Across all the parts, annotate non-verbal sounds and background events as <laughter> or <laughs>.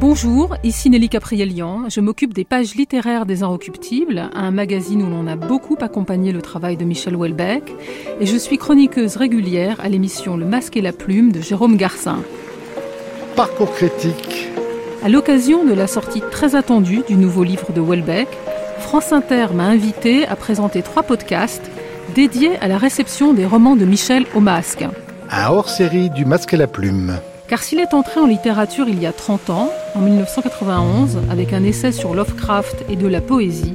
Bonjour, ici Nelly Caprielian. Je m'occupe des pages littéraires des Inrecuptibles, un magazine où l'on a beaucoup accompagné le travail de Michel Houellebecq. Et je suis chroniqueuse régulière à l'émission Le Masque et la Plume de Jérôme Garcin. Parcours critique. À l'occasion de la sortie très attendue du nouveau livre de Houellebecq, France Inter m'a invité à présenter trois podcasts dédiés à la réception des romans de Michel au masque. Un hors-série du Masque et la Plume. Car s'il est entré en littérature il y a 30 ans, en 1991, avec un essai sur Lovecraft et de la poésie,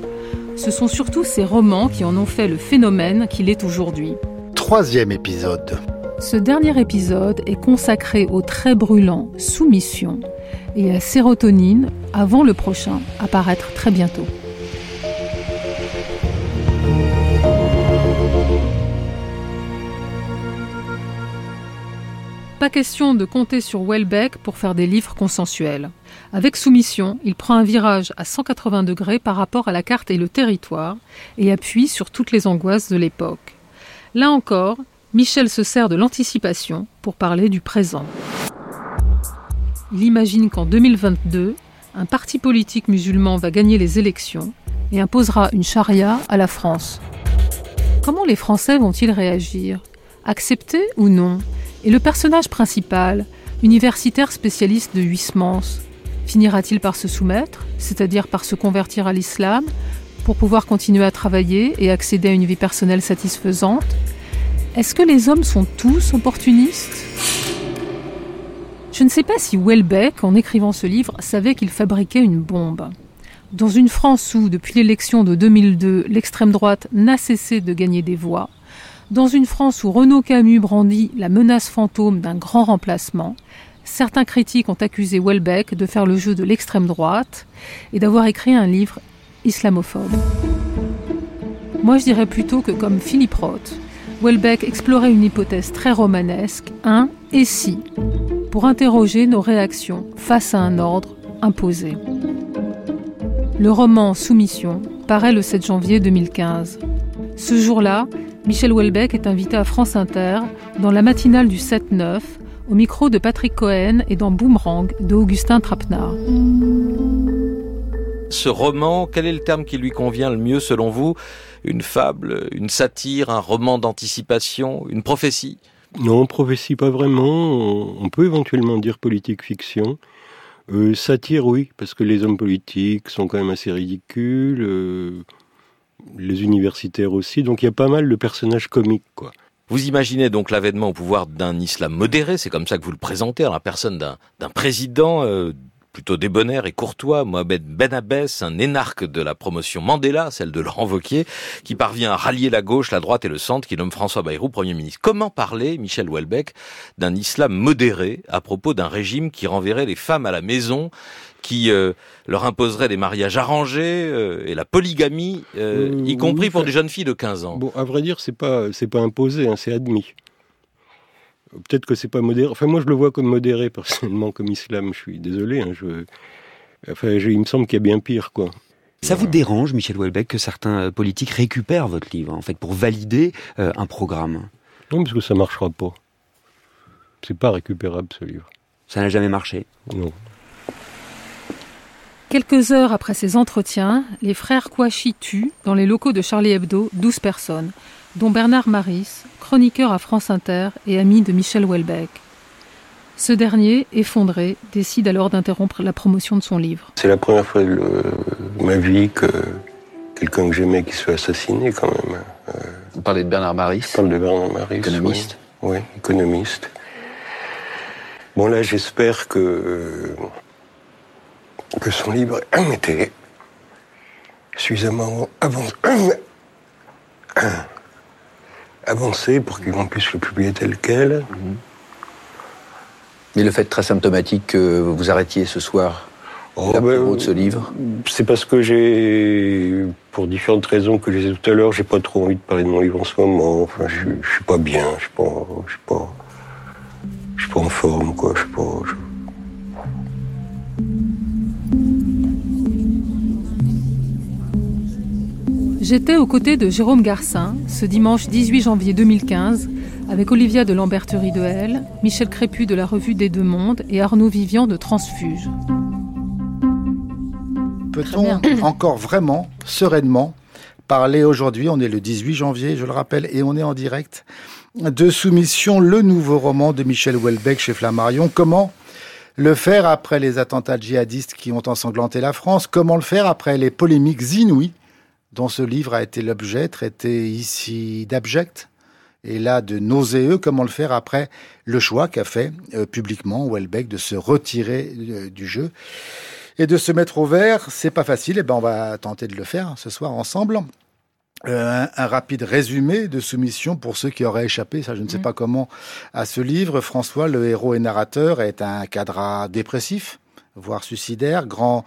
ce sont surtout ses romans qui en ont fait le phénomène qu'il est aujourd'hui. Troisième épisode. Ce dernier épisode est consacré au très brûlant Soumission et à Sérotonine avant le prochain, apparaître très bientôt. Question de compter sur Welbeck pour faire des livres consensuels. Avec Soumission, il prend un virage à 180 degrés par rapport à la carte et le territoire et appuie sur toutes les angoisses de l'époque. Là encore, Michel se sert de l'anticipation pour parler du présent. Il imagine qu'en 2022, un parti politique musulman va gagner les élections et imposera une charia à la France. Comment les Français vont-ils réagir? Accepter ou non? Et le personnage principal, universitaire spécialiste de Huysmans, finira-t-il par se soumettre, c'est-à-dire par se convertir à l'islam, pour pouvoir continuer à travailler et accéder à une vie personnelle satisfaisante? Est-ce que les hommes sont tous opportunistes? Je ne sais pas si Welbeck, en écrivant ce livre, savait qu'il fabriquait une bombe. Dans une France où, depuis l'élection de 2002, l'extrême droite n'a cessé de gagner des voix, dans une France où Renaud Camus brandit la menace fantôme d'un grand remplacement, certains critiques ont accusé Welbeck de faire le jeu de l'extrême droite et d'avoir écrit un livre islamophobe. Moi, je dirais plutôt que comme Philippe Roth, Welbeck explorait une hypothèse très romanesque, un et si, pour interroger nos réactions face à un ordre imposé. Le roman Soumission paraît le 7 janvier 2015. Ce jour-là, Michel Houellebecq est invité à France Inter dans la matinale du 7-9 au micro de Patrick Cohen et dans Boomerang de Augustin Trapenard. Ce roman, quel est le terme qui lui convient le mieux selon vous? Une fable, une satire, un roman d'anticipation, une prophétie? Non, prophétie pas vraiment. On peut éventuellement dire politique fiction. Euh, satire, oui, parce que les hommes politiques sont quand même assez ridicules. Euh, les universitaires aussi. Donc il y a pas mal de personnages comiques, quoi. Vous imaginez donc l'avènement au pouvoir d'un islam modéré, c'est comme ça que vous le présentez, à la personne d'un président euh, plutôt débonnaire et courtois, Mohamed Ben Abbès, un énarque de la promotion Mandela, celle de Laurent Wauquiez, qui parvient à rallier la gauche, la droite et le centre, qui nomme François Bayrou Premier ministre. Comment parler, Michel Houellebecq, d'un islam modéré à propos d'un régime qui renverrait les femmes à la maison qui euh, leur imposerait des mariages arrangés euh, et la polygamie, euh, y compris pour des jeunes filles de 15 ans. Bon, à vrai dire, c'est pas c'est pas imposé, hein, c'est admis. Peut-être que c'est pas modéré. Enfin, moi, je le vois comme modéré personnellement, comme islam. Je suis désolé. Hein, je... Enfin, il me semble qu'il y a bien pire, quoi. Ça vous dérange, Michel Houellebecq, que certains politiques récupèrent votre livre, en fait, pour valider un programme? Non, parce que ça marchera pas. C'est pas récupérable, ce livre. Ça n'a jamais marché? Non. Quelques heures après ces entretiens, les frères Kouachi tuent, dans les locaux de Charlie Hebdo, 12 personnes, dont Bernard Maris, chroniqueur à France Inter et ami de Michel Houellebecq. Ce dernier, effondré, décide alors d'interrompre la promotion de son livre. C'est la première fois de ma vie que quelqu'un que j'aimais qui soit assassiné quand même. Vous parlez de Bernard Maris Je parle de Bernard Maris. Économiste Oui, économiste. Bon là, j'espère que que son livre <clears throat> était suffisamment <clears throat> <clears throat> avancé, pour qu'on puisse le publier tel quel. Mais le fait très symptomatique que vous arrêtiez ce soir oh, la ben, de ce livre C'est parce que j'ai, pour différentes raisons que j'ai dit tout à l'heure, j'ai pas trop envie de parler de mon livre en ce moment. Enfin, je, je suis pas bien, je suis pas, je suis pas, je suis pas en forme, quoi. Je suis pas. je- J'étais aux côtés de Jérôme Garcin ce dimanche 18 janvier 2015 avec Olivia de Lamberterie de L, Michel Crépu de la revue des Deux Mondes et Arnaud Vivian de Transfuge. Peut-on encore vraiment, sereinement, parler aujourd'hui, on est le 18 janvier, je le rappelle, et on est en direct, de Soumission, le nouveau roman de Michel Houellebecq chez Flammarion. Comment le faire après les attentats djihadistes qui ont ensanglanté la France? Comment le faire après les polémiques inouïes dont ce livre a été l'objet, traité ici d'abject et là de nauséeux, comment le faire après le choix qu'a fait euh, publiquement Welbeck de se retirer euh, du jeu et de se mettre au vert. C'est pas facile, et ben on va tenter de le faire ce soir ensemble. Euh, un, rapide résumé de soumission pour ceux qui auraient échappé, ça je ne sais mmh. pas comment, à ce livre. François, le héros et narrateur, est un cadre dépressif, voire suicidaire, grand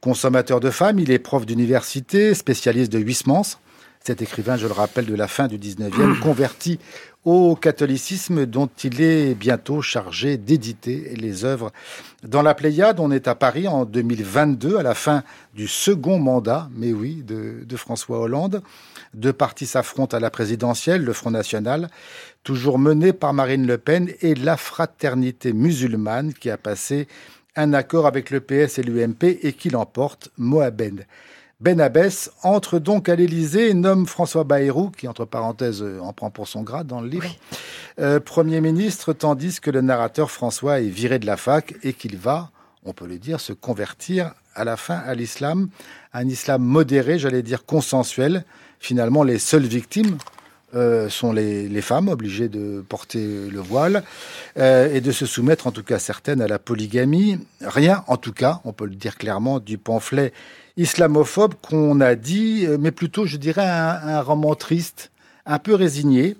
consommateur de femmes. Il est prof d'université, spécialiste de Huysmans. Cet écrivain, je le rappelle, de la fin du 19e, <clears throat> converti au catholicisme dont il est bientôt chargé d'éditer les œuvres. Dans la Pléiade, on est à Paris en 2022, à la fin du second mandat, mais oui, de, de François Hollande. Deux partis s'affrontent à la présidentielle, le Front National, toujours mené par Marine Le Pen, et la fraternité musulmane qui a passé un accord avec le PS et l'UMP et qui l'emporte, Mohamed. Ben Abbès entre donc à l'Élysée et nomme François Bayrou, qui entre parenthèses en prend pour son grade dans le livre, euh, Premier ministre, tandis que le narrateur François est viré de la fac et qu'il va, on peut le dire, se convertir à la fin à l'islam, un islam modéré, j'allais dire consensuel. Finalement, les seules victimes euh, sont les, femmes obligées de porter le voile euh, et de se soumettre, en tout cas certaines, à la polygamie. Rien, en tout cas, on peut le dire clairement, du pamphlet islamophobe qu'on a dit, euh, mais plutôt, je dirais, un, roman triste, un peu résigné,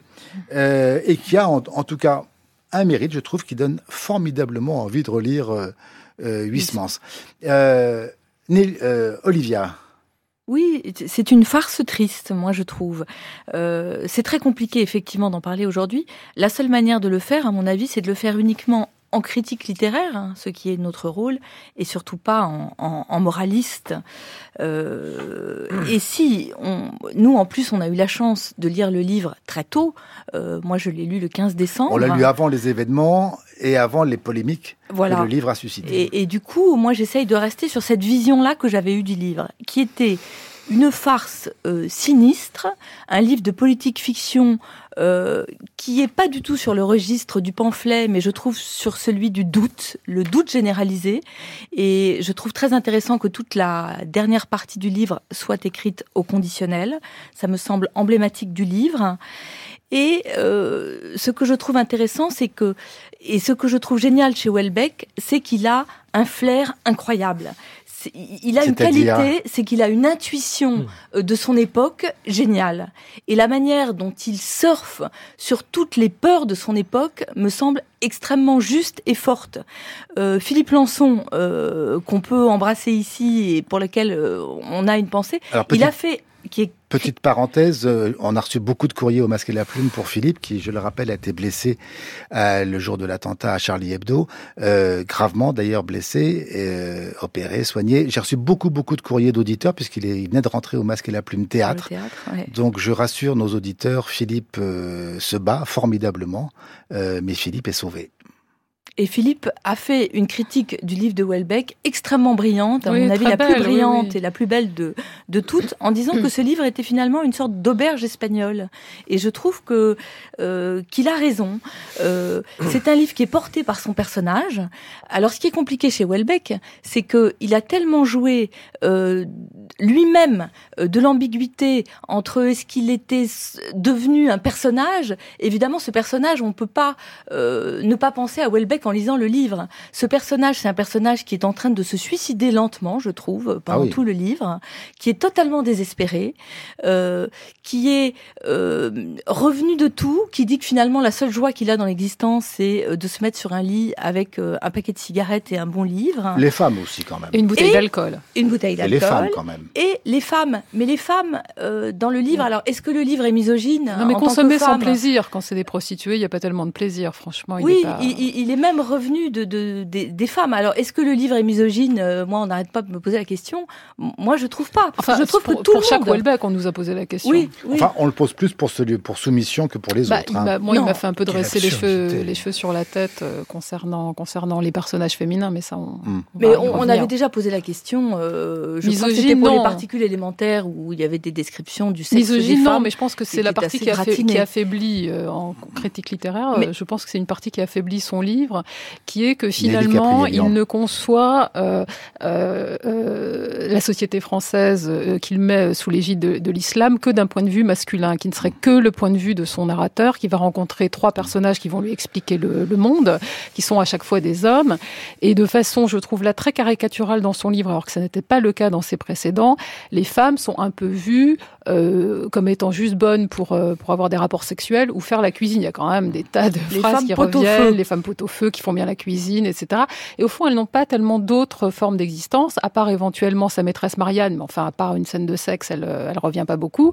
et qui a, en, tout cas, un mérite, je trouve, qui donne formidablement envie de relire Huysmans. Olivia. Oui, c'est une farce triste, moi je trouve. Euh, c'est très compliqué effectivement d'en parler aujourd'hui. La seule manière de le faire, à mon avis, c'est de le faire uniquement en critique littéraire, hein, ce qui est notre rôle, et surtout pas en, moraliste. Euh, et si on, nous, en plus, on a eu la chance de lire le livre très tôt. Euh, moi, je l'ai lu le 15 décembre. On l'a lu avant les événements et avant les polémiques voilà. que le livre a suscité. Et, et du coup, moi, j'essaye de rester sur cette vision-là que j'avais eue du livre, qui était une farce euh, sinistre, un livre de politique fiction euh, qui est pas du tout sur le registre du pamphlet, mais je trouve sur celui du doute, le doute généralisé. Et je trouve très intéressant que toute la dernière partie du livre soit écrite au conditionnel. Ça me semble emblématique du livre. Et euh, ce que je trouve intéressant, c'est que, et ce que je trouve génial chez Welbeck, c'est qu'il a un flair incroyable il a une qualité, c'est qu'il a une intuition hmm. euh, de son époque géniale. Et la manière dont il surfe sur toutes les peurs de son époque me semble extrêmement juste et forte. Euh, Philippe Lançon, euh, qu'on peut embrasser ici et pour lequel on a une pensée, il a fait Petite parenthèse, euh, on a reçu beaucoup de courriers au masque et la plume pour Philippe, qui, je le rappelle, a été blessé euh, le jour de l'attentat à Charlie Hebdo, euh, gravement d'ailleurs blessé, opéré, soigné. J'ai reçu beaucoup, beaucoup de courriers d'auditeurs, puisqu'il venait de rentrer au masque et la plume théâtre. Donc je rassure nos auditeurs, Philippe se bat formidablement, mais Philippe est sauvé. Et Philippe a fait une critique du livre de Welbeck extrêmement brillante, à mon avis la plus brillante et la plus belle de, de toutes, en disant que <clears throat> ce livre était finalement une sorte d'auberge espagnole. Et je trouve que euh, qu'il a raison. Euh, c'est un livre qui est porté par son personnage. Alors ce qui est compliqué chez Welbeck, c'est que il a tellement joué euh, lui-même euh, de l'ambiguïté entre est-ce qu'il était devenu un personnage. Évidemment, ce personnage, on peut pas euh, ne pas penser à Welbeck en lisant le livre. Ce personnage, c'est un personnage qui est en train de se suicider lentement, je trouve, pendant ah tout le livre, qui est totalement désespéré, euh, qui est euh, revenu de tout, qui dit que finalement la seule joie qu'il a dans l'existence, c'est euh, de se mettre sur un lit avec euh, un paquet de cigarettes et un bon livre. Les femmes aussi quand même. une bouteille d'alcool. Une bouteille d'alcool. Et les femmes quand même. Et les femmes. Mais les femmes euh, dans le livre. Alors, est-ce que le livre est misogyne Non, mais consommer sans plaisir quand c'est des prostituées, il n'y a pas tellement de plaisir, franchement. oui, il, est il, est même même revenu de, de, des femmes. Alors, est-ce que le livre est misogyne? Euh, Moi, on n'arrête pas de me poser la question. Moi, je trouve pas. Enfin, je trouve pour, que tout pour chaque Welbeck, on nous a posé la question. Oui, Enfin, on le pose plus pour celui pour soumission que pour les bah, autres. Hein. Moi, il m'a fait un peu dresser les cheveux, les cheveux sur la tête euh, concernant concernant les personnages féminins, mais ça, on. Hmm. mais on, avait déjà posé la question. Euh, je misogyne, c'était pour les particules élémentaires où il y avait des descriptions du sexe misogyne, des femmes. non, mais je pense que c'est la partie qui, a fait, qui affaiblit en critique littéraire. Mais, je pense que c'est une partie qui affaiblit son livre, qui est que finalement, il ne conçoit euh, euh, euh, la société française qu'il met sous l'égide de, l'islam que d'un point de vue masculin, qui ne serait que le point de vue de son narrateur, qui va rencontrer trois personnages qui vont lui expliquer le, le monde, qui sont à chaque fois des hommes, et de façon, je trouve là très caricaturale dans son livre, alors que ça n'était pas le cas dans ses précédents, les femmes sont un peu vues euh, comme étant juste bonnes pour, pour avoir des rapports sexuels ou faire la cuisine. Il y a quand même des tas de les phrases qui reviennent, les femmes pot au feu qui font bien la cuisine, etc. Et au fond, elles n'ont pas tellement d'autres formes d'existence, à part éventuellement sa maîtresse Marianne, mais enfin, à part une scène de sexe, elle, elle revient pas beaucoup.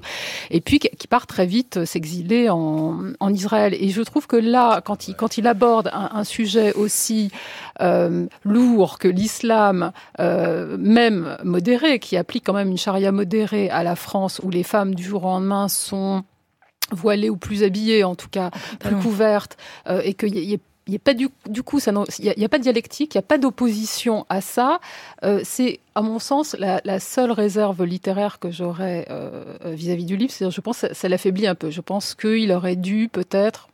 Et puis, qui part très vite s'exiler en, en Israël. Et je trouve que là, quand il, quand il aborde un, un sujet aussi euh, lourd que l'islam, euh, même modéré, qui applique quand même une charia modérée à la France, où les femmes du jour au lendemain sont voilées ou plus habillées, en tout cas plus couvertes, euh, et qu'il y ait il n'y a pas du, du coup, il n'y a, pas de dialectique, il n'y a pas d'opposition à ça. Euh, c'est, à mon sens, la, seule réserve littéraire que j'aurais euh, vis-à-vis du livre. C'est, je pense, ça, ça l'affaiblit un peu. Je pense qu'il aurait dû peut-être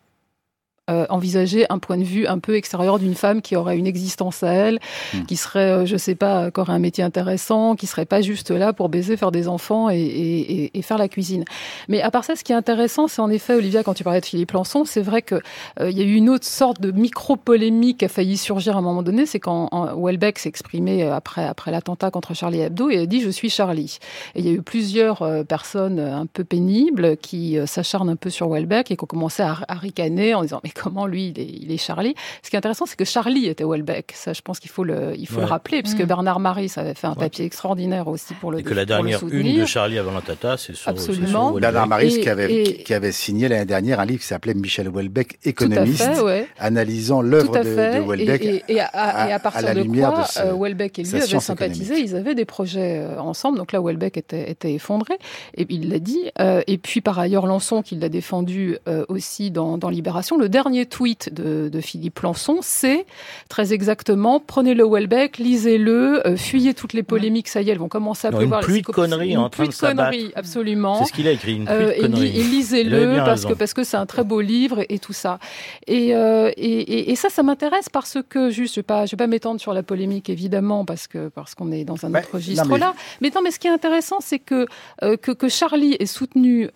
euh, envisager un point de vue un peu extérieur d'une femme qui aurait une existence à elle, hmm. qui serait, euh, je sais pas, qui aurait un métier intéressant, qui serait pas juste là pour baiser, faire des enfants et, et, et faire la cuisine. Mais à part ça, ce qui est intéressant, c'est en effet, Olivia, quand tu parlais de Philippe Lançon, c'est vrai que euh, il y a eu une autre sorte de micro-polémique qui a failli surgir à un moment donné, c'est quand Welbeck s'est exprimé après, après l'attentat contre Charlie Hebdo et a dit « je suis Charlie ». Et il y a eu plusieurs personnes un peu pénibles qui s'acharnent un peu sur Welbeck et qui ont commencé à, à ricaner en disant « mais comment lui, il est, il est, Charlie. Ce qui est intéressant, c'est que Charlie était Welbeck. Ça, je pense qu'il faut le, il faut le rappeler, puisque mmh. Bernard Marie, ça avait fait un papier extraordinaire aussi pour le Et que la dernière une de Charlie avant la Tata, c'est sur, Absolument. Bernard Marie, qui avait, qui avait signé l'année dernière un livre qui s'appelait Michel Welbeck, économiste, analysant l'œuvre de, de, Welbeck. Et, à, partir la de lumière quoi, de euh, Welbeck et lui avaient sympathisé, ils avaient des projets euh, ensemble. Donc là, Welbeck était, était effondré, et il l'a dit. Euh, et puis par ailleurs, Lançon, qui l'a défendu aussi dans, dans Libération, le dernier tweet de, de Philippe Lançon, c'est très exactement prenez le Welbeck, lisez-le, euh, fuyez toutes les polémiques, ça y est, elles vont commencer à non, pleuvoir. Une pluie de conneries en train de conneries, absolument. C'est ce qu'il a écrit, une pluie euh, de conneries. Et, lisez-le parce que parce que c'est un très beau livre et, tout ça. Et, euh, et, et, ça, ça m'intéresse parce que juste, je vais pas, je vais pas m'étendre sur la polémique évidemment parce que parce qu'on est dans un autre registre mais... là. Mais non, mais ce qui est intéressant, c'est que, que, que Charlie ait soutenu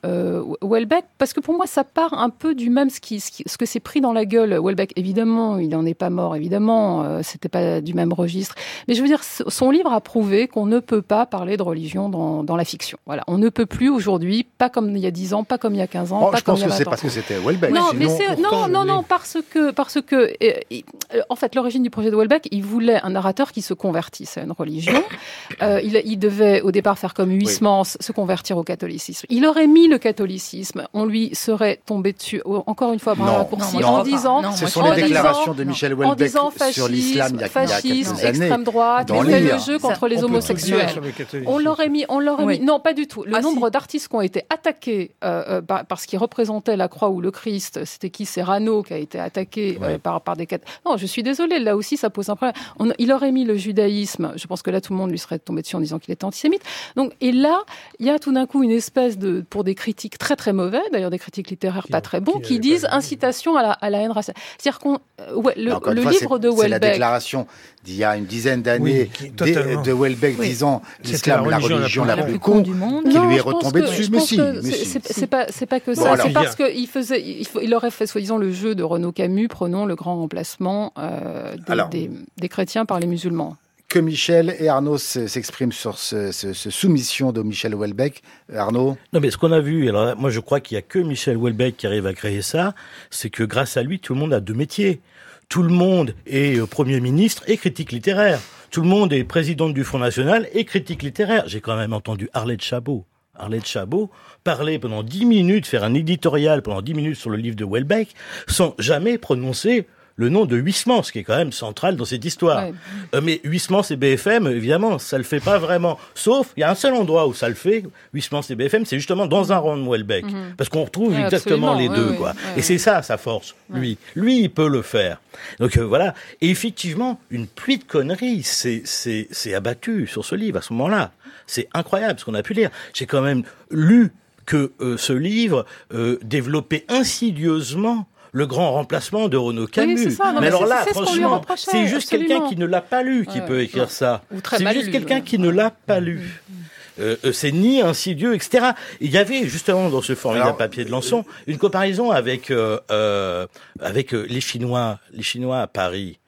Welbeck parce que pour moi, ça part un peu du même ce qui, ce, que pris dans la gueule. Welbeck, évidemment, il n'en est pas mort, évidemment, euh, c'était pas du même registre. Mais je veux dire, son livre a prouvé qu'on ne peut pas parler de religion dans, dans la fiction. Voilà, on ne peut plus aujourd'hui, pas comme il y a 10 ans, pas comme il y a 15 ans, pas je comme pense que c'est parce que c'était Welbeck. Non, mais non, non, non, parce que parce que euh, euh, en fait, l'origine du projet de Welbeck, il voulait un narrateur qui se convertisse à une religion. <coughs> il, il, devait au départ faire comme Huysmans, se convertir au catholicisme. Il aurait mis le catholicisme, on lui serait tombé dessus. Encore une fois, par un raccourci, en disant, ce sont les déclarations de Michel Houellebecq sur l'islam il y a, fascisme, il y a quelques extrême droite, il fait le jeu contre les homosexuels. On l'aurait mis, on l'aurait mis. Non, pas du tout. Le ah, nombre d'artistes qui ont été attaqués euh, euh, parce qu'ils représentaient la croix ou le Christ, c'était qui? C'est Rano qui a été attaqué euh, par, par des Non, je suis désolée, là aussi ça pose un problème. il aurait mis le judaïsme, je pense que là tout le monde lui serait tombé dessus en disant qu'il était antisémite. Donc, et là, il y a tout d'un coup une espèce de, pour des critiques très très mauvais, d'ailleurs des critiques littéraires pas très bons, qui, disent incitation à la, à la haine raciale. C'est-à-dire qu'on ouais, le, le livre de Welbeck. C'est la déclaration d'il y a une dizaine d'années de Welbeck disant l'islam la religion la, plus con du monde qui lui est retombée dessus. Mais si, c'est pas, pas que ça. c'est parce qu'il faisait, il, aurait fait soi-disant le jeu de Renaud Camus, prenons le grand remplacement euh, des, des, chrétiens par les musulmans que Michel et Arnaud s'expriment sur ce, ce, ce, soumission de Michel Houellebecq. Arnaud Non, mais ce qu'on a vu, alors moi je crois qu'il y a que Michel Houellebecq qui arrive à créer ça, c'est que grâce à lui, tout le monde a deux métiers tout le monde est euh, Premier ministre et critique littéraire. Tout le monde est présidente du Front National et critique littéraire. J'ai quand même entendu Arlette Chabot. Arlette Chabot parler pendant dix minutes, faire un éditorial pendant dix minutes sur le livre de Welbeck, sans jamais prononcer le nom de Huysmans, qui est quand même central dans cette histoire. Ouais. Euh, mais Huysmans et BFM, évidemment, ça le fait pas vraiment. Sauf, il y a un seul endroit où ça le fait, Huysmans et BFM, c'est justement dans un rang de Welbeck. Parce qu'on retrouve Ouais, exactement les deux, quoi. et c'est ça, sa force, lui. Lui, il peut le faire. Donc euh, voilà. Et effectivement, une pluie de conneries s'est abattue sur ce livre à ce moment-là. C'est incroyable ce qu'on a pu lire. J'ai quand même lu que euh, ce livre euh, développait insidieusement le grand remplacement de Renaud Camus. c'est ça. Non, mais mais alors là, c'est ce franchement, c'est juste quelqu'un qui ne l'a pas lu qui Ouais, peut écrire ouais. ça. C'est juste quelqu'un ouais. qui ne l'a pas lu. Euh, euh, c'est ni insidieux, etc. Il y avait justement dans ce formidable Alors, papier de Lançon une comparaison avec euh, euh, avec euh, les Chinois, les Chinois à Paris.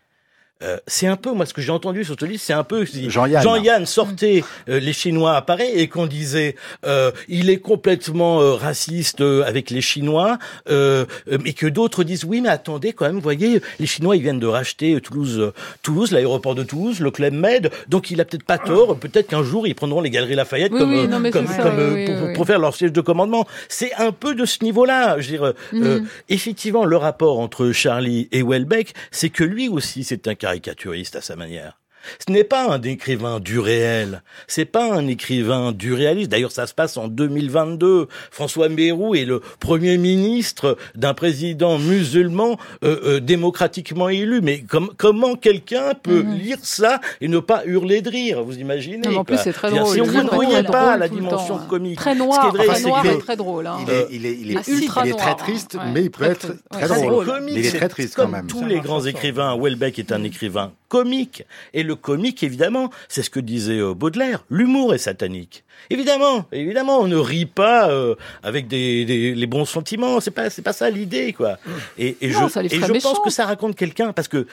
Euh, c'est un peu, moi, ce que j'ai entendu sur ce livre, c'est un peu Jean-Yann. Jean-Yann sortait euh, les Chinois à Paris et qu'on disait euh, il est complètement euh, raciste euh, avec les Chinois, euh, euh, mais que d'autres disent oui, mais attendez, quand même, vous voyez, les Chinois ils viennent de racheter Toulouse, Toulouse, l'aéroport de Toulouse, le Club Med, donc il a peut-être pas tort, <coughs> peut-être qu'un jour ils prendront les Galeries Lafayette Oui, comme, oui, euh, non, comme, ça, comme, oui, pour, faire leur siège de commandement. C'est un peu de ce niveau-là. Je veux dire, euh, Mhm. effectivement, le rapport entre Charlie et Welbeck, c'est que lui aussi, c'est un caricaturiste à sa manière. Ce n'est pas un écrivain du réel. C'est pas un écrivain du réaliste. D'ailleurs, ça se passe en 2022. François Bayrou est le premier ministre d'un président musulman euh, euh, démocratiquement élu. Mais com- comment quelqu'un peut Mhm. lire ça et ne pas hurler de rire? Vous imaginez Non, en plus, c'est très drôle. Si on ne très pas drôle la dimension temps, comique, Très ce qui noir, est vrai, très c'est noir et très drôle. Hein. Il est, il est, il est, ultra il est noir, très triste, Ouais. mais il peut Très être très drôle. comique, Mais il est très triste comme quand même. Tous les grands écrivains, Welbeck est un écrivain comique. Et le comique, évidemment, c'est ce que disait euh, Baudelaire. L'humour est satanique. Évidemment, évidemment, on ne rit pas euh, avec des, des- les bons sentiments. C'est pas, c'est pas ça l'idée, quoi. Et, et Non, je, et je pense que ça raconte quelqu'un parce que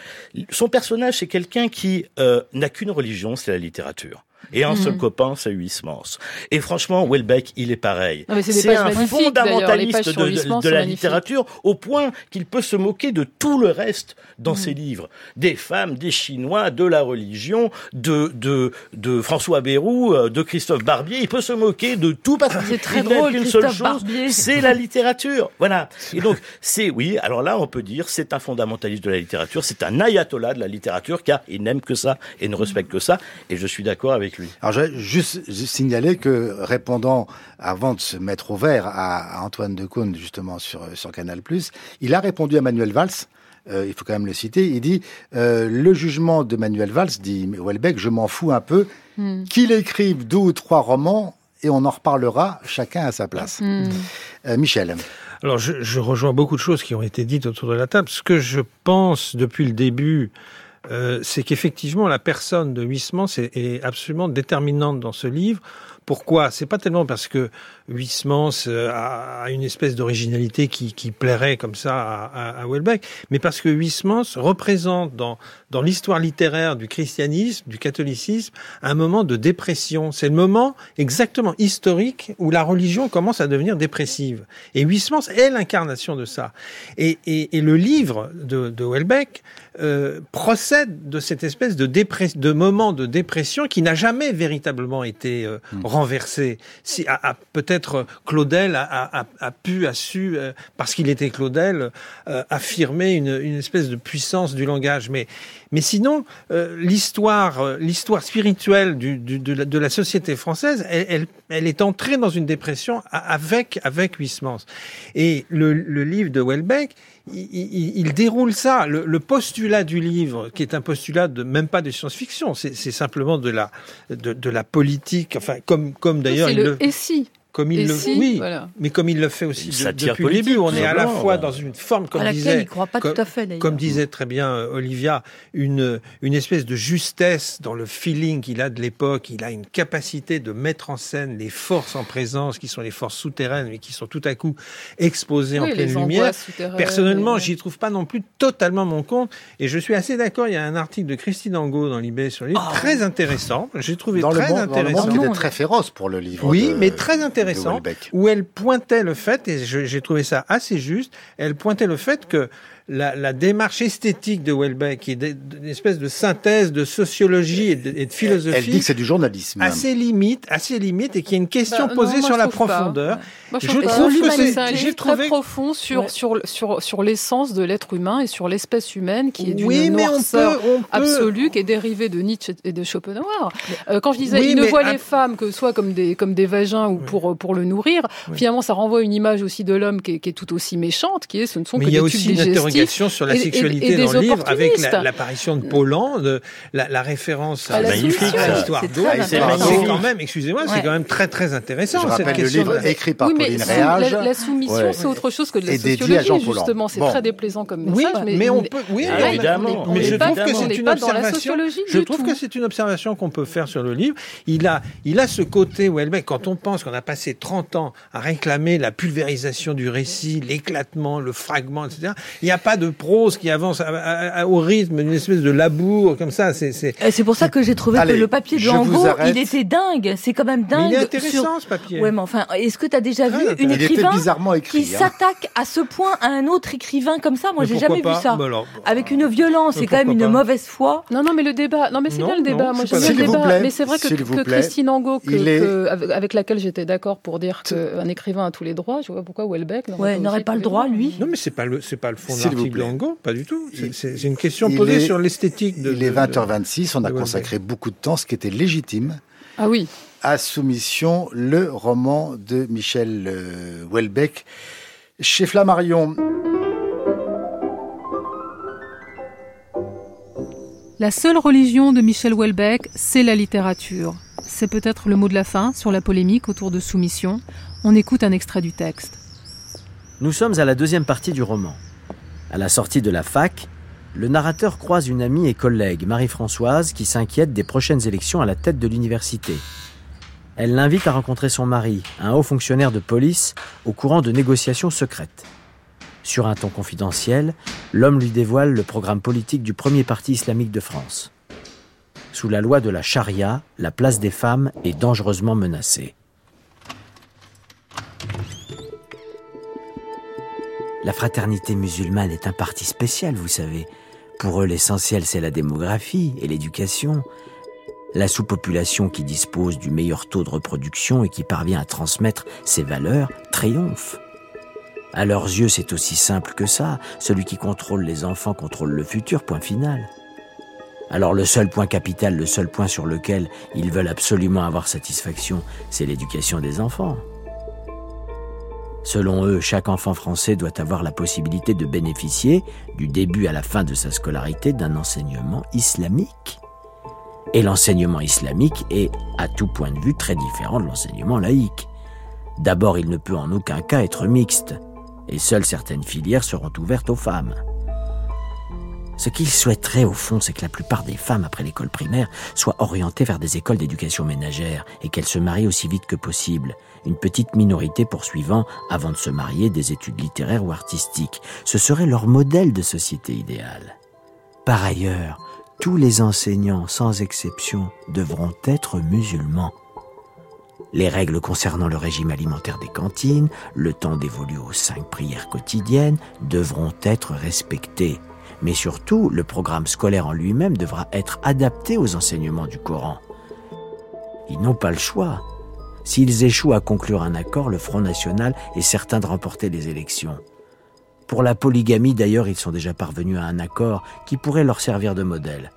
son personnage, c'est quelqu'un qui euh, n'a qu'une religion, c'est la littérature. Et un seul Mhm. copain, c'est Huysmans. Et franchement, Welbeck, il est pareil. C'est un fondamentaliste de, la magnifiques. littérature au point qu'il peut se moquer de tout le reste dans Mm. ses livres. Des femmes, des Chinois, de la religion, de, de, de François Bayrou, euh, de Christophe Barbier. Il peut se moquer de tout parce C'est très qu'il n'a drôle, qu'une seule chose, c'est la littérature. Voilà. Et donc, <laughs> c'est, oui, alors là, on peut dire, c'est un fondamentaliste de la littérature, c'est un ayatollah de la littérature, car il n'aime que ça et ne respecte que ça. Et je suis d'accord avec lui. Alors, je vais juste signaler que, répondant, avant de se mettre au vert à, à Antoine Decaune, justement, sur, sur Canal+, il a répondu à Manuel Valls, euh, il faut quand même le citer, il dit euh, Le jugement de Manuel Valls, dit Welbeck, je m'en fous un peu, Hmm. qu'il écrive deux ou trois romans, et on en reparlera chacun à sa place. Hmm. Euh, Michel. Alors, je, je rejoins beaucoup de choses qui ont été dites autour de la table. Ce que je pense depuis le début, euh, c'est qu'effectivement, la personne de Huysmans est, est absolument déterminante dans ce livre. Pourquoi? C'est pas tellement parce que Huysmans euh, a, une espèce d'originalité qui, qui plairait comme ça à, à, à Houellebecq, mais parce que Huysmans représente dans, dans l'histoire littéraire du christianisme, du catholicisme, un moment de dépression. C'est le moment exactement historique où la religion commence à devenir dépressive. Et Huysmans est l'incarnation de ça. Et, et, et le livre de, de Houellebecq euh, procède de cette espèce de, de moment de dépression qui n'a jamais véritablement été euh, renversé. Si, a- a- Peut-être Claudel a, a- a- a pu, a su, euh, parce qu'il était Claudel, euh, affirmer une, une espèce de puissance du langage. Mais, mais sinon, euh, l'histoire, l'histoire spirituelle du, du- de, la, de la société française, elle, elle, elle est entrée dans une dépression avec avec Huysmans. Et le, le livre de Welbeck, il, il- il déroule ça. Le, le postulat du livre, qui est un postulat de même pas de science-fiction, c'est simplement de la de, de la politique. Enfin, comme comme d'ailleurs C'est le le et si comme il Et le si oui, Voilà. mais comme il le fait aussi de- depuis le début, on est à la fois dans une forme, comme à disait il ne croit pas comme- tout à fait d'ailleurs. comme disait très bien euh, Olivia, une, une espèce de justesse dans le feeling qu'il a de l'époque. Il a une capacité de mettre en scène les forces en présence, qui sont les forces souterraines, mais qui sont tout à coup exposées en pleine lumière. Personnellement, j'y trouve pas non plus totalement mon compte. Et je suis assez d'accord. Il y a un article de Christine Angot dans l'IB sur le livre, très intéressant. J'ai trouvé Dans le, très monde, dans le intéressant. monde était très féroce pour le livre. Oui, de- mais très de intéressant, où elle pointait le fait, et j'ai trouvé ça assez juste, elle pointait le fait que la, la, démarche esthétique de Welbeck, qui est une espèce de synthèse de sociologie et de, et de philosophie. Elle dit que c'est du journalisme. Assez limite, assez limite, et qui est une question Bah, posée non, moi, sur la profondeur. Moi, je Je trouve que c'est un livre trouvé- très profond sur, Ouais. sur, sur, sur l'essence de l'être humain et sur l'espèce humaine qui est d'une oui, on noirceur peut, on peut. absolue, qui est dérivée de Nietzsche et de Schopenhauer. Euh, quand je disais, Oui, il ne voit à- les femmes que soit comme des, comme des vagins ou pour, pour le nourrir, finalement, ça renvoie une image aussi de l'homme qui est, qui est tout aussi méchante, qui est, ce ne sont Mais que il y a des aussi tubes sur la et- et- sexualité et dans le livre, avec la- l'apparition de Paulan, de la, la référence À l'histoire d'eau. c'est quand même, excusez-moi, c'est quand même très très intéressant Je cette rappelle le question. livre de- écrit par oui, mais Pauline Réage. la, la soumission, Ouais. c'est autre chose que de la sociologie, justement. C'est Bon. très déplaisant comme Oui, message. mais, on peut, oui, Ah, mais- évidemment. mais je trouve que c'est une observation. Je trouve que c'est une observation qu'on peut faire sur le livre. Il a, il a ce côté Welbeck. Quand on pense qu'on a passé 30 ans à réclamer la pulvérisation du récit, l'éclatement, le fragment, etc. Il n'y a pas de prose qui avance à- à- à- au rythme d'une espèce de labour comme ça. C'est, C'est pour ça que j'ai trouvé Allez, que le papier de arrête. il était dingue. C'est quand même mais dingue. il est intéressant sur- ce papier. Ouais, mais enfin, est-ce que tu as déjà Très vu une écrivain écrit. qui hein. s'attaque à ce point à un autre écrivain comme ça? Moi, Mais j'ai jamais pas? vu ça. Bah alors, Avec une violence Mais et quand même une pas? mauvaise foi. Non, non, mais le débat, non, mais c'est bien le débat. Moi, j'aime bien le débat. plaît, mais c'est vrai que, Christine Angot, que, il est- que- avec, laquelle j'étais d'accord pour dire qu'un écrivain a tous les droits, je vois pourquoi Welbeck n'aurait Ouais, pas le droit, lui. Non, mais c'est pas le, c'est pas le fond de Pas du tout. C'est- une question il posée est- sur l'esthétique de. Il est de- 20h26, on a consacré beaucoup de temps, ce qui était légitime, Ah oui. à Soumission, le roman de Michel euh, Houellebecq chez Flammarion. La seule religion de Michel Houellebecq, c'est la littérature. C'est peut-être le mot de la fin sur la polémique autour de Soumission. On écoute un extrait du texte. Nous sommes à la deuxième partie du roman. À la sortie de la fac, le narrateur croise une amie et collègue, Marie-Françoise, qui s'inquiète des prochaines élections à la tête de l'université. Elle l'invite à rencontrer son mari, un haut fonctionnaire de police, au courant de négociations secrètes. Sur un ton confidentiel, l'homme lui dévoile le programme politique du premier parti islamique de France. Sous la loi de la charia, la place des femmes est dangereusement menacée. La fraternité musulmane est un parti spécial, vous savez. Pour eux, l'essentiel, c'est la démographie et l'éducation. La sous-population qui dispose du meilleur taux de reproduction et qui parvient à transmettre ses valeurs triomphe. À leurs yeux, c'est aussi simple que ça. Celui qui contrôle les enfants contrôle le futur, point final. Alors le seul point capital, le seul point sur lequel ils veulent absolument avoir satisfaction, c'est l'éducation des enfants. Selon eux, chaque enfant français doit avoir la possibilité de bénéficier, du début à la fin de sa scolarité, d'un enseignement islamique. Et l'enseignement islamique est, à tout point de vue, très différent de l'enseignement laïque. D'abord, il ne peut en aucun cas être mixte, et seules certaines filières seront ouvertes aux femmes. Ce qu'ils souhaiteraient au fond, c'est que la plupart des femmes après l'école primaire soient orientées vers des écoles d'éducation ménagère et qu'elles se marient aussi vite que possible. Une petite minorité poursuivant, avant de se marier, des études littéraires ou artistiques. Ce serait leur modèle de société idéale. Par ailleurs, tous les enseignants, sans exception, devront être musulmans. Les règles concernant le régime alimentaire des cantines, le temps dévolu aux cinq prières quotidiennes, devront être respectées. Mais surtout, le programme scolaire en lui-même devra être adapté aux enseignements du Coran. Ils n'ont pas le choix. S'ils échouent à conclure un accord, le Front National est certain de remporter les élections. Pour la polygamie, d'ailleurs, ils sont déjà parvenus à un accord qui pourrait leur servir de modèle.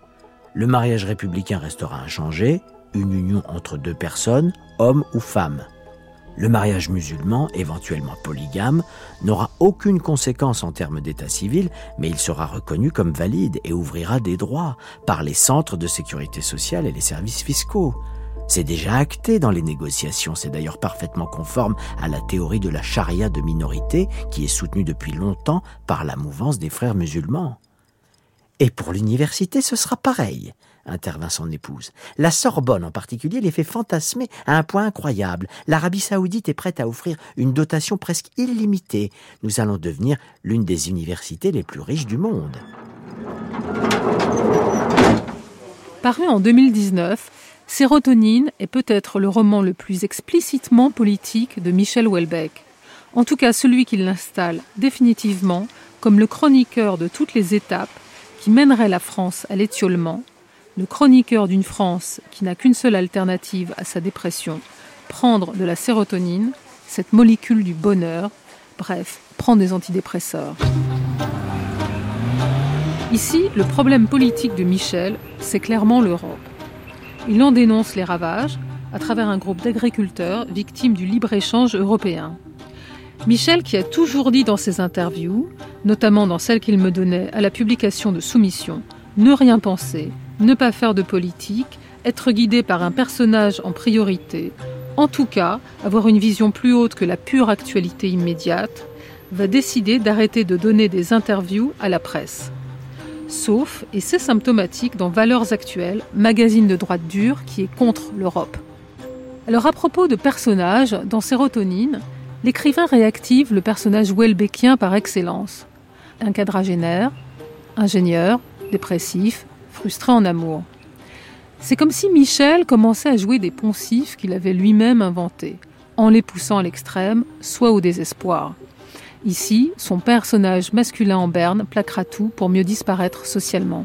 Le mariage républicain restera inchangé, une union entre deux personnes, homme ou femme. Le mariage musulman, éventuellement polygame, n'aura aucune conséquence en termes d'état civil, mais il sera reconnu comme valide et ouvrira des droits par les centres de sécurité sociale et les services fiscaux. C'est déjà acté dans les négociations, c'est d'ailleurs parfaitement conforme à la théorie de la charia de minorité qui est soutenue depuis longtemps par la mouvance des frères musulmans. Et pour l'université, ce sera pareil, intervint son épouse. La Sorbonne en particulier les fait fantasmer à un point incroyable. L'Arabie saoudite est prête à offrir une dotation presque illimitée. Nous allons devenir l'une des universités les plus riches du monde. Paru en 2019, Sérotonine est peut-être le roman le plus explicitement politique de Michel Houellebecq. En tout cas, celui qui l'installe définitivement comme le chroniqueur de toutes les étapes qui mèneraient la France à l'étiolement, le chroniqueur d'une France qui n'a qu'une seule alternative à sa dépression, prendre de la sérotonine, cette molécule du bonheur, bref, prendre des antidépresseurs. Ici, le problème politique de Michel, c'est clairement l'Europe. Il en dénonce les ravages à travers un groupe d'agriculteurs victimes du libre-échange européen. Michel, qui a toujours dit dans ses interviews, notamment dans celle qu'il me donnait à la publication de Soumission, ne rien penser, ne pas faire de politique, être guidé par un personnage en priorité, en tout cas avoir une vision plus haute que la pure actualité immédiate, va décider d'arrêter de donner des interviews à la presse. Sauf, et c'est symptomatique, dans Valeurs Actuelles, magazine de droite dure qui est contre l'Europe. Alors à propos de personnages, dans Sérotonine, l'écrivain réactive le personnage Welbeckien par excellence. Un quadragénaire, ingénieur, dépressif, frustré en amour. C'est comme si Michel commençait à jouer des poncifs qu'il avait lui-même inventés, en les poussant à l'extrême, soit au désespoir. Ici, son personnage masculin en berne plaquera tout pour mieux disparaître socialement.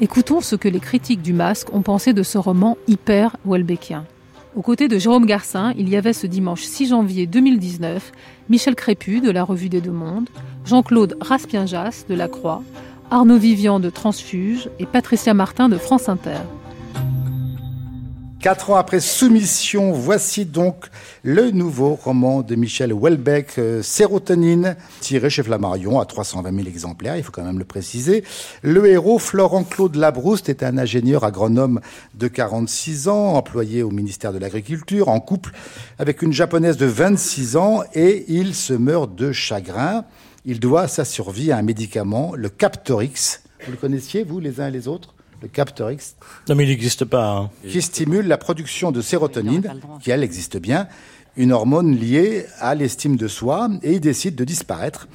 Écoutons ce que les critiques du masque ont pensé de ce roman hyper Welbeckien. Aux côtés de Jérôme Garcin, il y avait ce dimanche 6 janvier 2019 Michel Crépu de la Revue des Deux Mondes, Jean-Claude Raspienjas de La Croix, Arnaud Vivian de Transfuge et Patricia Martin de France Inter. Quatre ans après Soumission, voici donc le nouveau roman de Michel Houellebecq, euh, tiré chez Flammarion à 320 000 exemplaires, il faut quand même le préciser. Le héros, Florent-Claude Labrouste, est un ingénieur agronome de 46 ans, employé au ministère de l'Agriculture, en couple avec une japonaise de 26 ans, et il se meurt de chagrin. Il doit sa survie à un médicament, le Captorix. Vous le connaissiez, vous, les uns et les autres? Le Captorix. Non, mais il n'existe pas. Hein. Qui stimule la production de sérotonine, qui elle existe bien, une hormone liée à l'estime de soi, et il décide de disparaître.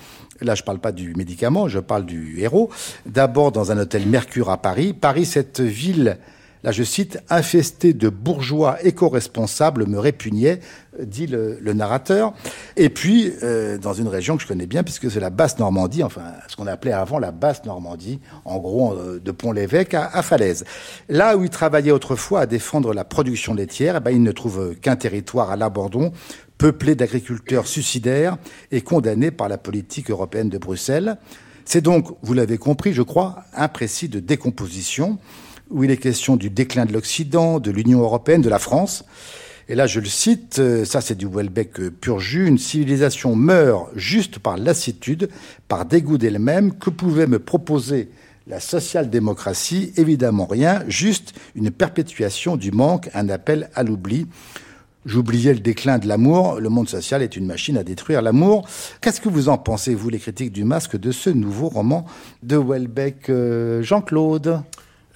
Là, je ne parle pas du médicament, je parle du héros. D'abord dans un hôtel Mercure à Paris. Paris, cette ville là je cite, infesté de bourgeois éco-responsables me répugnait, dit le, narrateur. Et puis, euh, dans une région que je connais bien, puisque c'est la basse Normandie, enfin, ce qu'on appelait avant la basse Normandie, en gros, euh, de Pont-l'Évêque à, à, Falaise. Là où il travaillait autrefois à défendre la production laitière, eh ben, il ne trouve qu'un territoire à l'abandon, peuplé d'agriculteurs suicidaires et condamnés par la politique européenne de Bruxelles. C'est donc, vous l'avez compris, je crois, un précis de décomposition où il est question du déclin de l'Occident, de l'Union européenne, de la France. Et là, je le cite, euh, ça c'est du Welbeck euh, pur jus, une civilisation meurt juste par lassitude, par dégoût d'elle-même. Que pouvait me proposer la social-démocratie? Évidemment rien, juste une perpétuation du manque, un appel à l'oubli. J'oubliais le déclin de l'amour, le monde social est une machine à détruire l'amour. Qu'est-ce que vous en pensez, vous, les critiques du masque, de ce nouveau roman de Welbeck euh, Jean-Claude?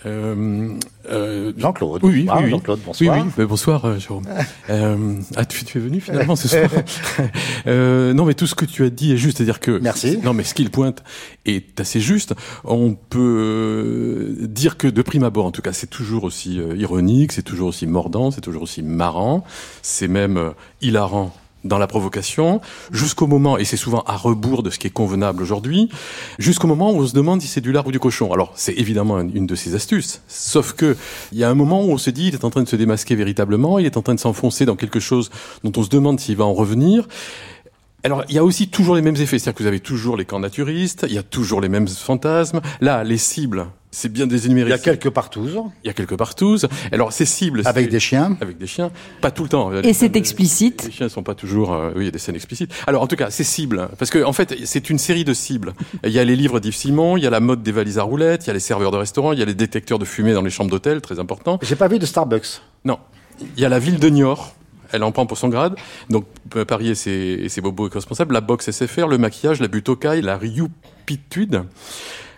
Euh, euh, Jean-Claude. Oui, oui, ah, oui. Jean-Claude, bonsoir. Oui, oui. Mais bonsoir, euh, Jérôme. <laughs> euh, ah, tu, tu, es venu finalement ce soir. <laughs> euh, non, mais tout ce que tu as dit est juste, c'est-à-dire que. Merci. Non, mais ce qu'il pointe est assez juste. On peut dire que de prime abord, en tout cas, c'est toujours aussi ironique, c'est toujours aussi mordant, c'est toujours aussi marrant, c'est même hilarant dans la provocation, jusqu'au moment, et c'est souvent à rebours de ce qui est convenable aujourd'hui, jusqu'au moment où on se demande si c'est du lard ou du cochon. Alors, c'est évidemment une de ces astuces. Sauf que, il y a un moment où on se dit, il est en train de se démasquer véritablement, il est en train de s'enfoncer dans quelque chose dont on se demande s'il va en revenir. Alors, il y a aussi toujours les mêmes effets. C'est-à-dire que vous avez toujours les camps naturistes, il y a toujours les mêmes fantasmes. Là, les cibles, c'est bien désénuméré. Il y a quelques partouzes. Il y a quelques partouzes. Alors, ces cibles. Avec des chiens. Avec des chiens. Pas tout le temps. Et c'est explicite. Les chiens sont pas toujours, euh, oui, il y a des scènes explicites. Alors, en tout cas, ces cibles. Parce que, en fait, c'est une série de cibles. Il y a les livres d'Yves Simon, il y a la mode des valises à roulettes, il y a les serveurs de restaurants, il y a les détecteurs de fumée dans les chambres d'hôtel, très important. J'ai pas vu de Starbucks. Non. Il y a la ville de Niort elle en prend pour son grade. Donc Paris et ses, et ses bobos responsables, la boxe SFR, le maquillage, la butokai, la riupitude,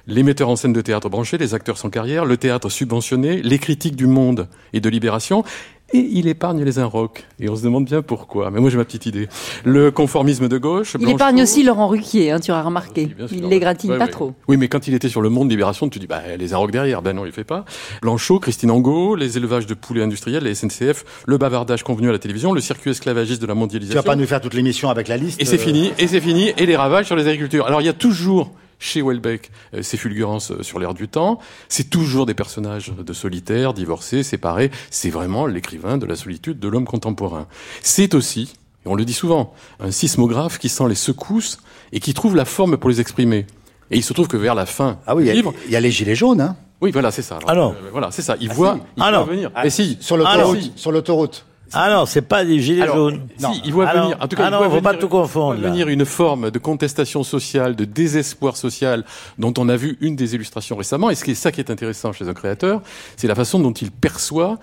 les metteurs en scène de théâtre branchés, les acteurs sans carrière, le théâtre subventionné, les critiques du monde et de libération. Et il épargne les inrocks. Et on se demande bien pourquoi. Mais moi j'ai ma petite idée. Le conformisme de gauche. Il épargne aussi Laurent Ruquier, hein, tu as remarqué. il les gratine pas trop. Oui, mais quand il était sur le Monde Libération, tu dis bah les inrocks derrière. Ben non, il fait pas. Blanchot, Christine Angot, les élevages de poulets industriels, les SNCF, le bavardage convenu à la télévision, le circuit esclavagiste de la mondialisation. Tu vas pas nous faire toute l'émission avec la liste. Et c'est fini. Et c'est fini. Et les ravages sur les agricultures. Alors il y a toujours chez Welbeck, euh, ces fulgurances euh, sur l'air du temps. C'est toujours des personnages de solitaires, divorcés, séparés. C'est vraiment l'écrivain de la solitude de l'homme contemporain. C'est aussi, et on le dit souvent, un sismographe qui sent les secousses et qui trouve la forme pour les exprimer. Et il se trouve que vers la fin ah oui, du livre, il y a les gilets jaunes, hein. Oui, voilà, c'est ça. Alors, euh, voilà, c'est ça. Il voit, il ah voit non. venir. Ah, Mais si, sur l'autoroute. Sur l'autoroute. Ah non, c'est pas des gilets Alors, jaunes. si, il voit Ah venir. En tout cas, ah il non, voit faut pas venir- tout confondre. il voit là. venir une forme de contestation sociale, de désespoir social, dont on a vu une des illustrations récemment. Et ce qui est ça qui est intéressant chez un créateur, c'est la façon dont il perçoit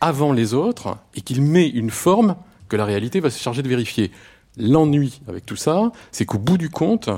avant les autres et qu'il met une forme que la réalité va se charger de vérifier. L'ennui avec tout ça, c'est qu'au bout du compte,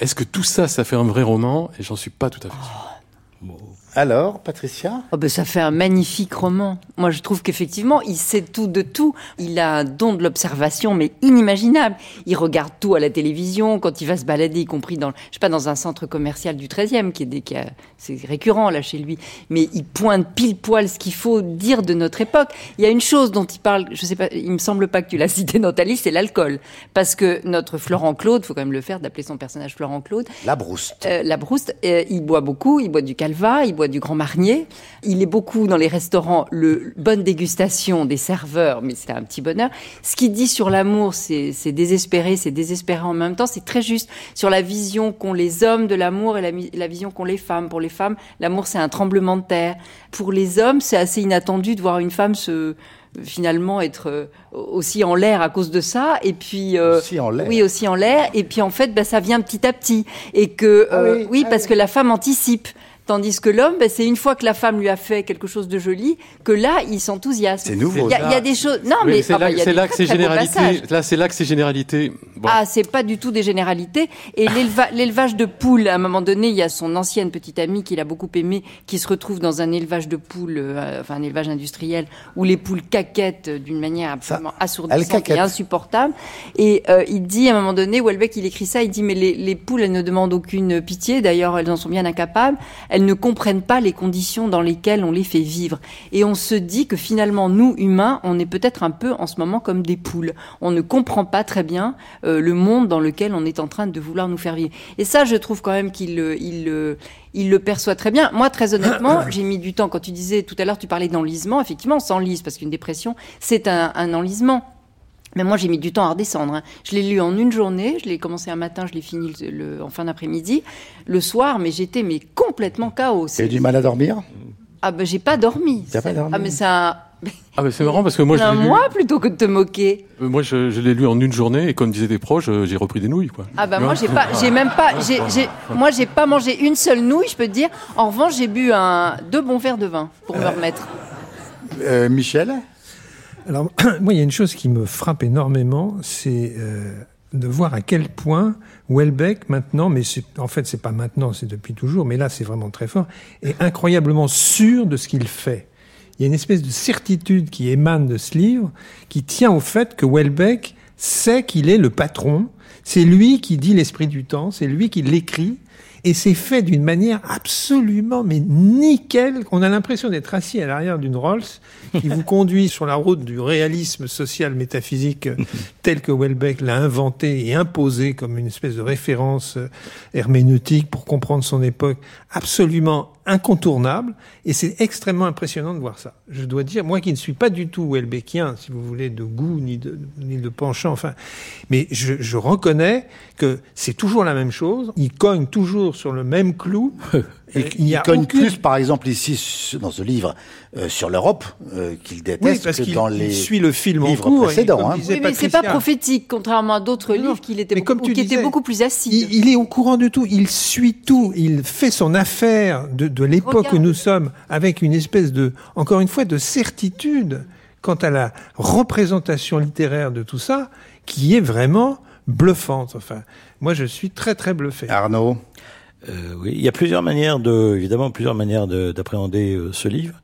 est-ce que tout ça, ça fait un vrai roman? Et j'en suis pas tout à fait sûr. Alors, Patricia Oh ben, ça fait un magnifique roman. Moi, je trouve qu'effectivement, il sait tout de tout. Il a un don de l'observation, mais inimaginable. Il regarde tout à la télévision, quand il va se balader, y compris dans, je sais pas, dans un centre commercial du 13e, qui est, des- qui a- c'est récurrent là chez lui. Mais il pointe pile poil ce qu'il faut dire de notre époque. Il y a une chose dont il parle, je sais pas, il me semble pas que tu l'as <laughs> cité dans ta liste, c'est l'alcool. Parce que notre Florent Claude, faut quand même le faire d'appeler son personnage Florent Claude, La brouste. euh, la brouste, euh, il boit beaucoup, il boit du calva, il boit du grand marnier. Il est beaucoup dans les restaurants, le bonne dégustation des serveurs, mais c'est un petit bonheur. Ce qu'il dit sur l'amour, c'est désespéré, c'est désespéré en même temps, c'est très juste. Sur la vision qu'ont les hommes de l'amour et la, vision qu'ont les femmes. Pour les femmes, l'amour, c'est un tremblement de terre. Pour les hommes, c'est assez inattendu de voir une femme se finalement être euh, aussi en l'air à cause de ça et puis euh, Aussi en oui aussi en l'air et puis en fait bah, ça vient petit à petit et que Ah euh, oui, ah parce oui. que la femme anticipe Tandis que l'homme, ben, c'est une fois que la femme lui a fait quelque chose de joli, que là, il s'enthousiasme. C'est nouveau, Il y, a- il y a des choses. Non, Oui, mais c'est ah, là, il y a c'est des là que c'est généralité. Là, c'est là que c'est généralité. Bon. Ah, c'est pas du tout des généralités. Et <laughs> l'éleva- l'élevage de poules, à un moment donné, il y a son ancienne petite amie qu'il a beaucoup aimée, qui se retrouve dans un élevage de poules, euh, enfin un élevage industriel, où les poules caquettent d'une manière absolument assourdissante et insupportable. Et euh, il dit, à un moment donné, Welbeck, il écrit ça, il dit, mais les, les poules, elles ne demandent aucune pitié, d'ailleurs, elles en sont bien incapables, elles ne comprennent pas les conditions dans lesquelles on les fait vivre. Et on se dit que finalement, nous, humains, on est peut-être un peu en ce moment comme des poules. On ne comprend pas très bien euh, le monde dans lequel on est en train de vouloir nous faire vivre. Et ça, je trouve quand même qu'il le- il, le- il le perçoit très bien. Moi, très honnêtement, <coughs> j'ai mis du temps. Quand tu disais tout à l'heure, tu parlais d'enlisement. Effectivement, on s'enlise parce qu'une dépression, c'est un, un enlisement. Mais moi, j'ai mis du temps à redescendre. hein. Je l'ai lu en une journée. Je l'ai commencé un matin, je l'ai fini le, le- en fin d'après-midi. Le soir, mais j'étais mais complètement chaos. T'as eu du mal à dormir? Ah ben, j'ai pas dormi. T'as pas dormi? Ah mais c'est un, Ah, mais c'est marrant parce que moi, je un l'ai lu. mois plutôt que de te moquer. euh, Moi, je, je l'ai lu en une journée et comme disaient des proches, euh, j'ai repris des nouilles, quoi. Ah bah moi j'ai pas, j'ai même pas, j'ai, moi j'ai pas mangé une seule nouille, je peux te dire. En revanche, j'ai bu un deux bons verres de vin pour me remettre. Euh, Michel? Alors, <clears throat> moi, il y a une chose qui me frappe énormément, c'est euh, de voir à quel point Welbeck, maintenant, mais en fait, c'est pas maintenant, c'est depuis toujours, mais là, c'est vraiment très fort, est incroyablement sûr de ce qu'il fait. Il y a une espèce de certitude qui émane de ce livre, qui tient au fait que Welbeck sait qu'il est le patron, c'est lui qui dit l'esprit du temps, c'est lui qui l'écrit, et c'est fait d'une manière absolument mais nickel. On a l'impression d'être assis à l'arrière d'une Rolls qui vous conduit sur la route du réalisme social métaphysique tel que Welbeck l'a inventé et imposé comme une espèce de référence herméneutique pour comprendre son époque, absolument incontournable. Et c'est extrêmement impressionnant de voir ça. Je dois dire, moi qui ne suis pas du tout Welbeckien, si vous voulez, de goût ni de, ni de penchant, enfin, mais je, je reconnais que c'est toujours la même chose. Il cogne toujours sur le même clou. <laughs> Et il y Il a cogne aucune- plus, par exemple, ici, dans ce livre, euh, sur l'Europe, euh, qu'il Oui, déteste parce que dans les suit le film en livres cours. et précédents. hein. Oui, mais c'est pas prophétique, contrairement à d'autres livres qui étaient, beaucoup, comme tu qui étaient beaucoup plus acides. Il, il est au courant de tout, il suit tout, il fait son affaire de, de l'époque où nous sommes avec une espèce de, encore une fois, de certitude quant à la représentation littéraire de tout ça, qui est vraiment bluffante. Enfin, moi, je suis très très bluffé. Arnaud Euh, oui, il y a plusieurs manières de, évidemment, plusieurs manières d'appréhender euh, ce livre.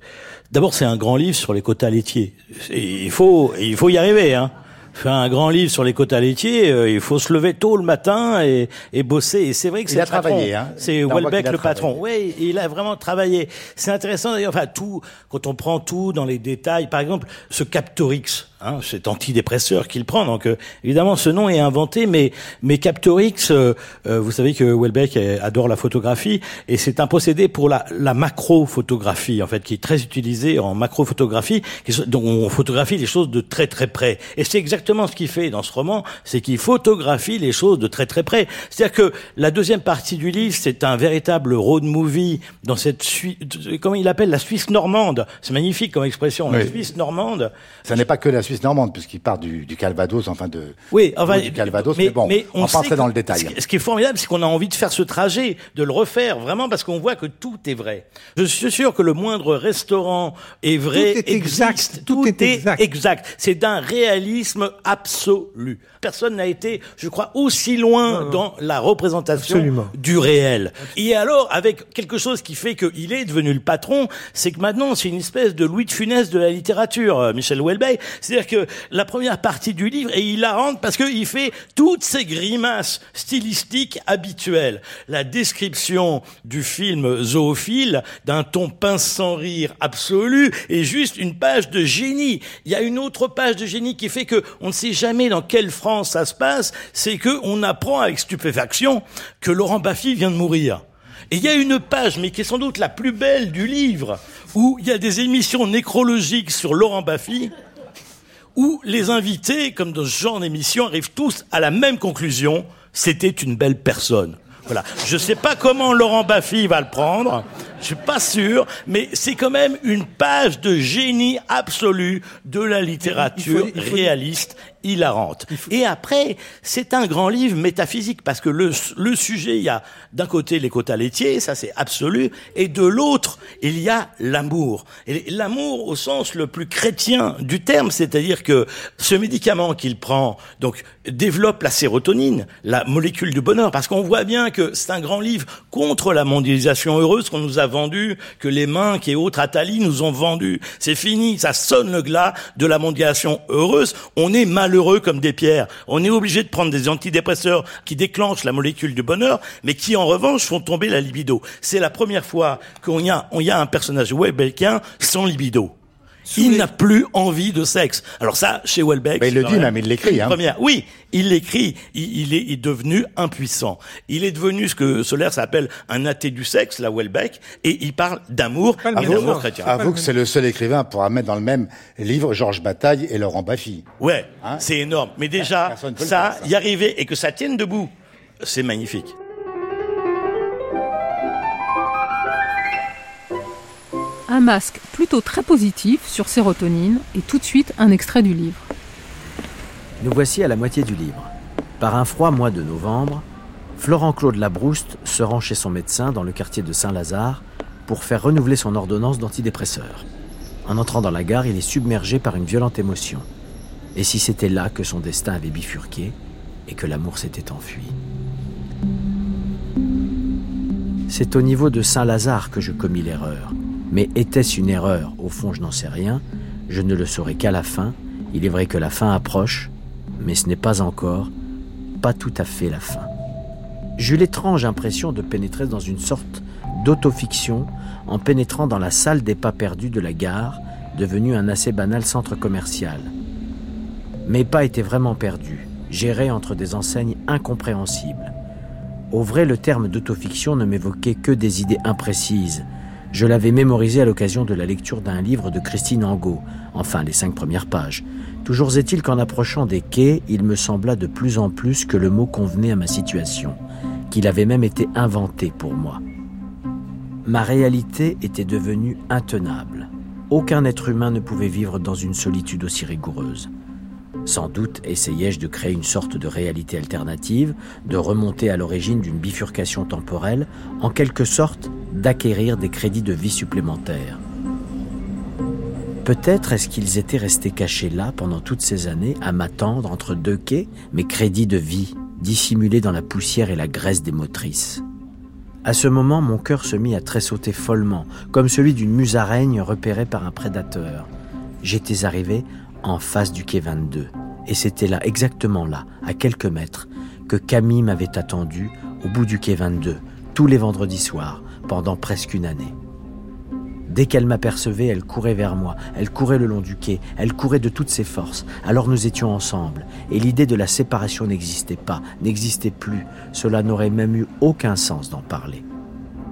D'abord, c'est un grand livre sur les quotas laitiers. Et il faut, il faut y arriver, hein fait un grand livre sur les quotas laitiers, euh, il faut se lever tôt le matin et, et bosser. Et c'est vrai que c'est travaillé, hein. C'est Welbeck le patron. Oui, il a vraiment travaillé. C'est intéressant d'ailleurs. Enfin, tout quand on prend tout dans les détails. Par exemple, ce Captorix. Hein, cet antidépresseur qu'il prend. Donc euh, évidemment, ce nom est inventé, mais mais Captorix, euh, euh, vous savez que Welbeck euh, adore la photographie et c'est un procédé pour la, la macrophotographie en fait, qui est très utilisé en macrophotographie, dont on photographie les choses de très très près. Et c'est exactement ce qu'il fait dans ce roman, c'est qu'il photographie les choses de très très près. C'est-à-dire que la deuxième partie du livre, c'est un véritable road movie dans cette Suisse, comment il appelle la Suisse normande. C'est magnifique comme expression, la. Suisse normande. Ça n'est pas que la Suisse normande, puisqu'il part du, du Calvados, enfin de. Oui, enfin, du Calvados, mais, bon, on, on sait rentrer dans que- le détail. Ce qui- ce qui est formidable, c'est qu'on a envie de faire ce trajet, de le refaire, vraiment, parce qu'on voit que tout est vrai. Je suis sûr que le moindre restaurant est vrai, Tout est exact, existe, tout est exact. C'est d'un réalisme absolu. Personne n'a été, je crois, aussi loin dans la représentation Absolument. du réel. Et alors, avec quelque chose qui fait qu'il est devenu le patron, c'est que maintenant, c'est une espèce de Louis de Funès de la littérature, euh, Michel Houellebecq. C'est-à-dire que la première partie du livre est hilarante parce qu'il fait toutes ces grimaces stylistiques habituelles. La description du film Zoophile, d'un ton pince sans rire absolu, est juste une page de génie. Il y a une autre page de génie qui fait que on ne sait jamais dans quelle France ça se passe, c'est que on apprend avec stupéfaction que Laurent Baffy vient de mourir. Et il y a une page, mais qui est sans doute la plus belle du livre, où il y a des émissions nécrologiques sur Laurent Baffy, où les invités, comme dans ce genre d'émission, arrivent tous à la même conclusion, c'était une belle personne. Voilà. Je sais pas comment Laurent Baffy va le prendre. Je suis pas sûr, mais c'est quand même une page de génie absolu de la littérature Il faut- il faut- réaliste, hilarante. Et après, c'est un grand livre métaphysique parce que le, le sujet, il y a d'un côté les quotas laitiers, ça c'est absolu, et de l'autre, il y a l'amour. Et l'amour au sens le plus chrétien du terme, c'est-à-dire que ce médicament qu'il prend, donc, développe la sérotonine, la molécule du bonheur, parce qu'on voit bien que c'est un grand livre contre la mondialisation heureuse qu'on nous a vendu, que les mains et autres Attali nous ont vendu. C'est fini, ça sonne le glas de la mondialisation heureuse. On est malheureux comme des pierres. On est obligé de prendre des antidépresseurs qui déclenchent la molécule du bonheur, mais qui en revanche font tomber la libido. C'est la première fois qu'on y a, on y a un personnage Welbeckien sans libido. Il n'a plus envie de sexe. Alors ça, chez Welbeck, Mais il le dit même, il l'écrit, hein. Première. Oui, il l'écrit. Il, il est, il est devenu impuissant. Il est devenu ce que Solaire s'appelle un athée du sexe, la Welbeck, et il parle d'amour d'amour chrétien. Avoue que c'est le seul écrivain pour mettre dans le même livre Georges Bataille et Laurent Baffy. Ouais, Hein c'est énorme. Mais déjà, le ça, faire, ça. y arriver et que ça tienne debout, c'est magnifique. Un masque plutôt très positif sur sérotonine et tout de suite un extrait du livre. Nous voici à la moitié du livre. Par un froid mois de novembre, Florent-Claude Labrouste se rend chez son médecin dans le quartier de Saint-Lazare pour faire renouveler son ordonnance d'antidépresseur. En entrant dans la gare, il est submergé par une violente émotion. Et si c'était là que son destin avait bifurqué et que l'amour s'était enfui? C'est au niveau de Saint-Lazare que je commis l'erreur. Mais était-ce une erreur? Au fond, je n'en sais rien. Je ne le saurai qu'à la fin. Il est vrai que la fin approche, mais ce n'est pas encore, pas tout à fait la fin. J'eus l'étrange impression de pénétrer dans une sorte d'autofiction en pénétrant dans la salle des pas perdus de la gare, devenue un assez banal centre commercial. Mes pas étaient vraiment perdus, j'errais entre des enseignes incompréhensibles. Au vrai, le terme d'autofiction ne m'évoquait que des idées imprécises. Je l'avais mémorisé à l'occasion de la lecture d'un livre de Christine Angot, enfin les cinq premières pages. Toujours est-il qu'en approchant des quais, il me sembla de plus en plus que le mot convenait à ma situation, qu'il avait même été inventé pour moi. Ma réalité était devenue intenable. Aucun être humain ne pouvait vivre dans une solitude aussi rigoureuse. Sans doute essayais-je de créer une sorte de réalité alternative, de remonter à l'origine d'une bifurcation temporelle, en quelque sorte d'acquérir des crédits de vie supplémentaires. Peut-être est-ce qu'ils étaient restés cachés là pendant toutes ces années, à m'attendre entre deux quais, mes crédits de vie, dissimulés dans la poussière et la graisse des motrices. À ce moment, mon cœur se mit à tressauter follement, comme celui d'une musaraigne repérée par un prédateur. J'étais arrivé en face du quai 22, et c'était là, exactement là, à quelques mètres, que Camille m'avait attendu au bout du quai 22, tous les vendredis soirs, pendant presque une année. Dès qu'elle m'apercevait, elle courait vers moi, elle courait le long du quai, elle courait de toutes ses forces. Alors nous étions ensemble, et l'idée de la séparation n'existait pas, n'existait plus. Cela n'aurait même eu aucun sens d'en parler.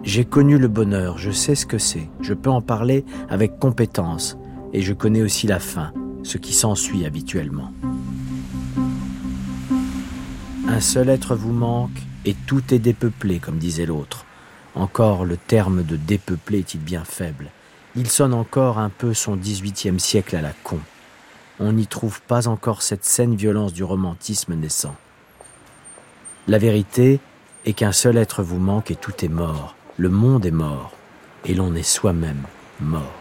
J'ai connu le bonheur, je sais ce que c'est, je peux en parler avec compétence, et je connais aussi la fin, ce qui s'ensuit habituellement. Un seul être vous manque, et tout est dépeuplé, comme disait l'autre. Encore le terme de dépeuplé est-il bien faible il sonne encore un peu son XVIIIe siècle à la con. On n'y trouve pas encore cette saine violence du romantisme naissant. La vérité est qu'un seul être vous manque et tout est mort. Le monde est mort. Et l'on est soi-même mort.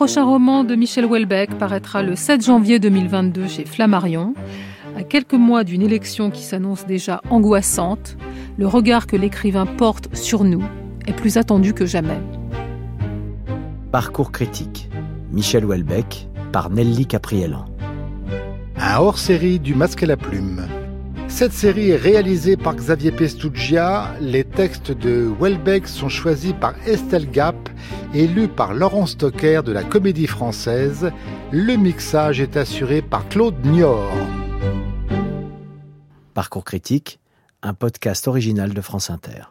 Prochain roman de Michel Houellebecq paraîtra le 7 janvier 2022 chez Flammarion. À quelques mois d'une élection qui s'annonce déjà angoissante, le regard que l'écrivain porte sur nous est plus attendu que jamais. Parcours critique. Michel Houellebecq par Nelly Capriellan. Un hors-série du Masque et la Plume. Cette série est réalisée par Xavier Pestugia. Les textes de Houellebecq sont choisis par Estelle Gap et lus par Laurent Stocker de la Comédie Française. Le mixage est assuré par Claude Niort. Parcours critique un podcast original de France Inter.